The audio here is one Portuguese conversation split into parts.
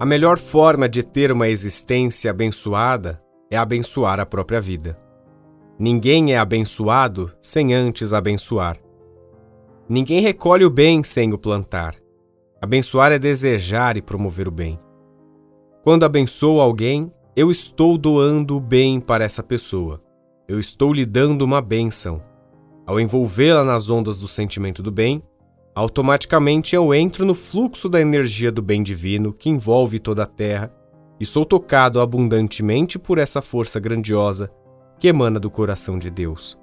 A melhor forma de ter uma existência abençoada é abençoar a própria vida. Ninguém é abençoado sem antes abençoar. Ninguém recolhe o bem sem o plantar. Abençoar é desejar e promover o bem. Quando abençoo alguém, eu estou doando o bem para essa pessoa. Eu estou lhe dando uma bênção. Ao envolvê-la nas ondas do sentimento do bem, automaticamente eu entro no fluxo da energia do bem divino que envolve toda a Terra e sou tocado abundantemente por essa força grandiosa que emana do coração de Deus.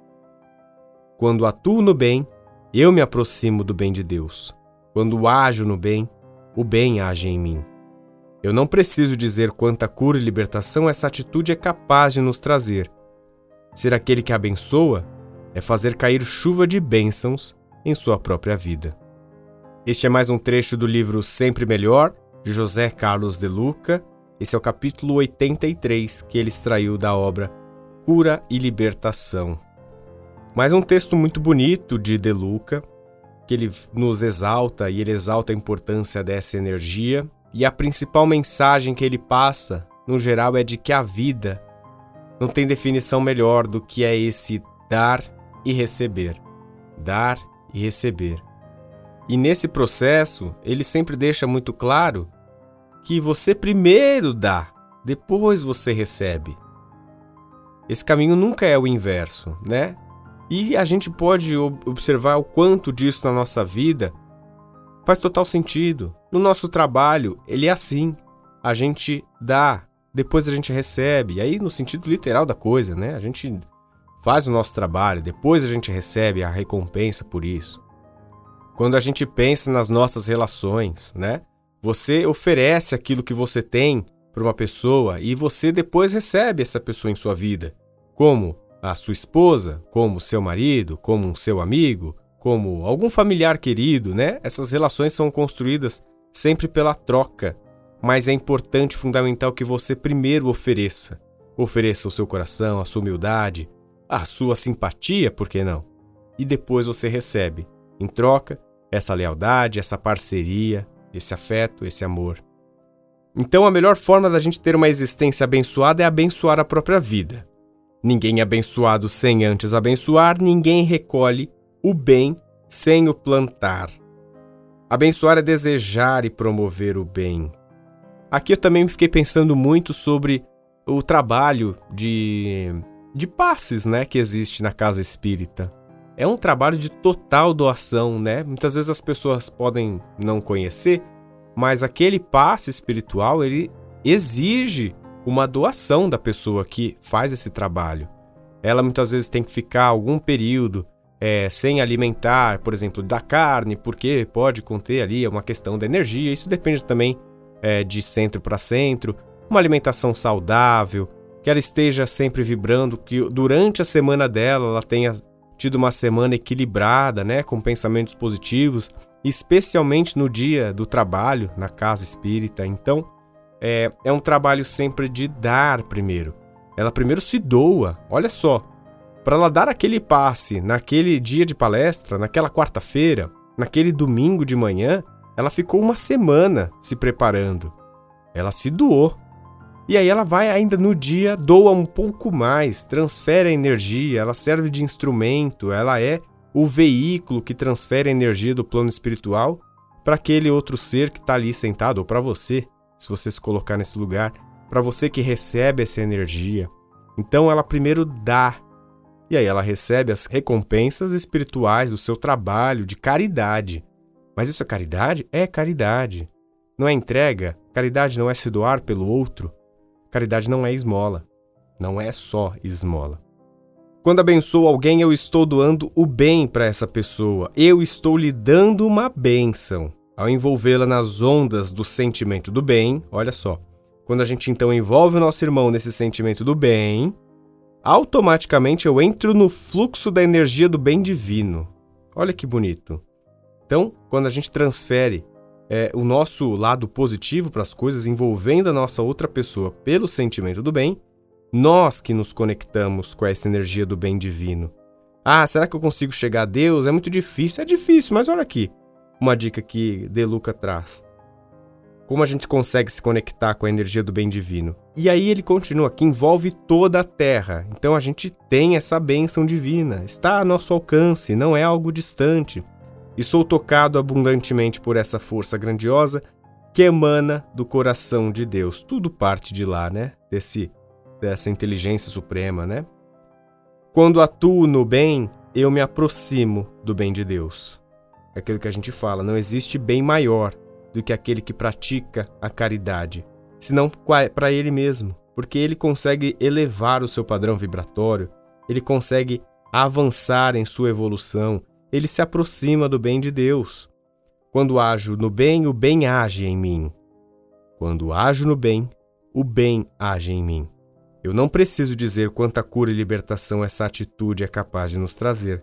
Quando atuo no bem, eu me aproximo do bem de Deus. Quando ajo no bem, o bem age em mim. Eu não preciso dizer quanta cura e libertação essa atitude é capaz de nos trazer. Ser aquele que abençoa é fazer cair chuva de bênçãos em sua própria vida. Este é mais um trecho do livro Sempre Melhor, de José Carlos de Luca. Esse é o capítulo 83 que ele extraiu da obra Cura e Libertação. Mais um texto muito bonito de De Luca, que ele nos exalta e ele exalta a importância dessa energia e a principal mensagem que ele passa, no geral, é de que a vida não tem definição melhor do que é esse dar e receber. Dar e receber. E nesse processo, ele sempre deixa muito claro que você primeiro dá, depois você recebe. Esse caminho nunca é o inverso, né? E a gente pode observar o quanto disso na nossa vida Faz total sentido. No nosso trabalho, ele é assim. A gente dá, depois a gente recebe. Aí, no sentido literal da coisa, né? A gente faz o nosso trabalho, depois a gente recebe a recompensa por isso. Quando a gente pensa nas nossas relações, né? Você oferece aquilo que você tem para uma pessoa e você depois recebe essa pessoa em sua vida. Como a sua esposa, como seu marido, como um seu amigo, como algum familiar querido, né? Essas relações são construídas sempre pela troca, mas é importante, fundamental que você primeiro ofereça. Ofereça o seu coração, a sua humildade, a sua simpatia, por que não? E depois você recebe, em troca, essa lealdade, essa parceria, esse afeto, esse amor. Então, a melhor forma da gente ter uma existência abençoada é abençoar a própria vida. Ninguém é abençoado sem antes abençoar, ninguém recolhe o bem sem o plantar. Abençoar é desejar e promover o bem. Aqui eu também fiquei pensando muito sobre o trabalho de, de passes né, que existe na casa espírita. É um trabalho de total doação, né? Muitas vezes as pessoas podem não conhecer, mas aquele passe espiritual ele exige uma doação da pessoa que faz esse trabalho. Ela muitas vezes tem que ficar algum período é, sem alimentar, por exemplo, da carne, porque pode conter ali uma questão da energia. Isso depende também é, de centro para centro. Uma alimentação saudável, que ela esteja sempre vibrando, que durante a semana dela ela tenha tido uma semana equilibrada, né, com pensamentos positivos, especialmente no dia do trabalho na casa espírita. Então, é, é um trabalho sempre de dar primeiro. Ela primeiro se doa. Olha só, para ela dar aquele passe naquele dia de palestra, naquela quarta-feira, naquele domingo de manhã, ela ficou uma semana se preparando. Ela se doou. E aí ela vai ainda no dia, doa um pouco mais, transfere a energia, ela serve de instrumento, ela é o veículo que transfere a energia do plano espiritual para aquele outro ser que está ali sentado, ou para você, se você se colocar nesse lugar, para você que recebe essa energia. Então ela primeiro dá e aí ela recebe as recompensas espirituais do seu trabalho de caridade. Mas isso é caridade? É caridade. Não é entrega? Caridade não é se doar pelo outro. Caridade não é esmola. Não é só esmola. Quando abençoo alguém, eu estou doando o bem para essa pessoa. Eu estou lhe dando uma bênção. Ao envolvê-la nas ondas do sentimento do bem, olha só. Quando a gente então envolve o nosso irmão nesse sentimento do bem, automaticamente eu entro no fluxo da energia do bem divino. Olha que bonito. Então, quando a gente transfere é, o nosso lado positivo para as coisas, envolvendo a nossa outra pessoa pelo sentimento do bem, nós que nos conectamos com essa energia do bem divino. Ah, será que eu consigo chegar a Deus? É muito difícil. É difícil, mas olha aqui uma dica que De Luca traz. Como a gente consegue se conectar com a energia do bem divino? E aí ele continua que envolve toda a terra. Então a gente tem essa bênção divina, está a nosso alcance, não é algo distante. E sou tocado abundantemente por essa força grandiosa que emana do coração de Deus. Tudo parte de lá, né? Desse dessa inteligência suprema, né? Quando atuo no bem, eu me aproximo do bem de Deus. É aquilo que a gente fala, não existe bem maior do que aquele que pratica a caridade, senão para ele mesmo, porque ele consegue elevar o seu padrão vibratório, ele consegue avançar em sua evolução, ele se aproxima do bem de Deus. Quando ajo no bem, o bem age em mim. Quando ajo no bem, o bem age em mim. Eu não preciso dizer quanta cura e libertação essa atitude é capaz de nos trazer.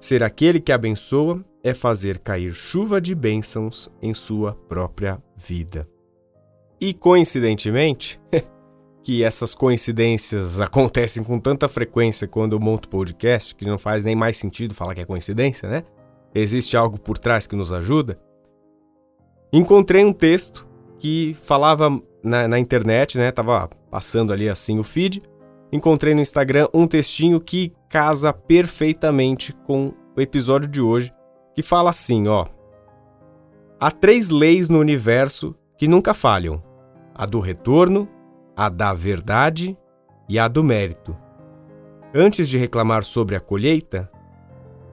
Ser aquele que abençoa é fazer cair chuva de bênçãos em sua própria vida. E coincidentemente, que essas coincidências acontecem com tanta frequência quando eu monto podcast, que não faz nem mais sentido falar que é coincidência, né? Existe algo por trás que nos ajuda. Encontrei um texto que falava na, na internet, né? Tava passando ali assim o feed. Encontrei no Instagram um textinho que casa perfeitamente com o episódio de hoje que fala assim, ó: Há três leis no universo que nunca falham: a do retorno, a da verdade e a do mérito. Antes de reclamar sobre a colheita,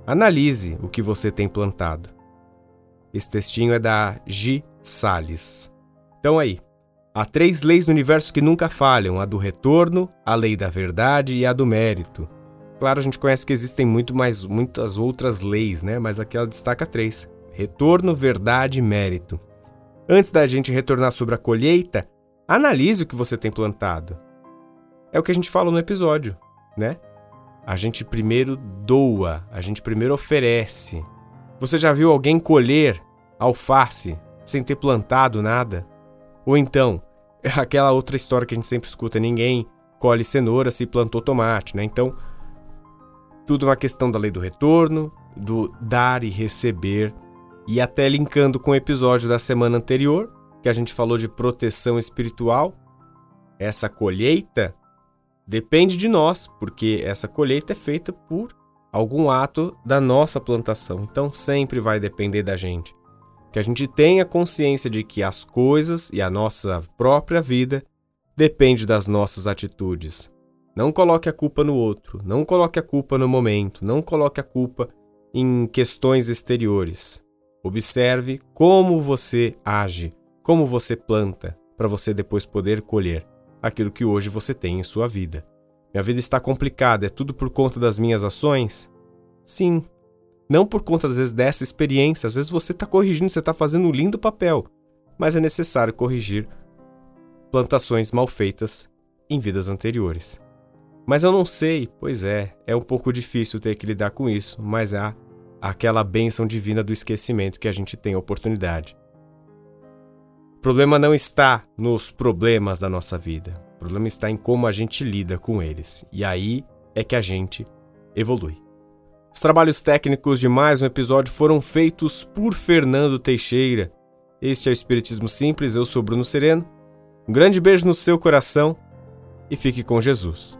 analise o que você tem plantado. Esse textinho é da G. Salles. Então aí, há três leis no universo que nunca falham: a do retorno, a lei da verdade e a do mérito. Claro, a gente conhece que existem muito mais, muitas outras leis, né? Mas aqui ela destaca três: retorno, verdade e mérito. Antes da gente retornar sobre a colheita, analise o que você tem plantado. É o que a gente falou no episódio, né? A gente primeiro doa, a gente primeiro oferece. Você já viu alguém colher alface sem ter plantado nada? Ou então, aquela outra história que a gente sempre escuta: ninguém colhe cenoura se plantou tomate, né? Então, tudo uma questão da lei do retorno, do dar e receber, e até linkando com o episódio da semana anterior, que a gente falou de proteção espiritual. Essa colheita depende de nós, porque essa colheita é feita por algum ato da nossa plantação. Então sempre vai depender da gente. Que a gente tenha consciência de que as coisas e a nossa própria vida depende das nossas atitudes. Não coloque a culpa no outro, não coloque a culpa no momento, não coloque a culpa em questões exteriores. Observe como você age, como você planta, para você depois poder colher aquilo que hoje você tem em sua vida. Minha vida está complicada, é tudo por conta das minhas ações? Sim. Não por conta, às vezes, dessa experiência. Às vezes você está corrigindo, você está fazendo um lindo papel, mas é necessário corrigir plantações mal feitas em vidas anteriores. Mas eu não sei, pois é, é um pouco difícil ter que lidar com isso, mas há aquela bênção divina do esquecimento que a gente tem a oportunidade. Problema não está nos problemas da nossa vida, o problema está em como a gente lida com eles, e aí é que a gente evolui. Os trabalhos técnicos de mais um episódio foram feitos por Fernando Teixeira. Este é o Espiritismo Simples, eu sou Bruno Sereno. Um grande beijo no seu coração e fique com Jesus.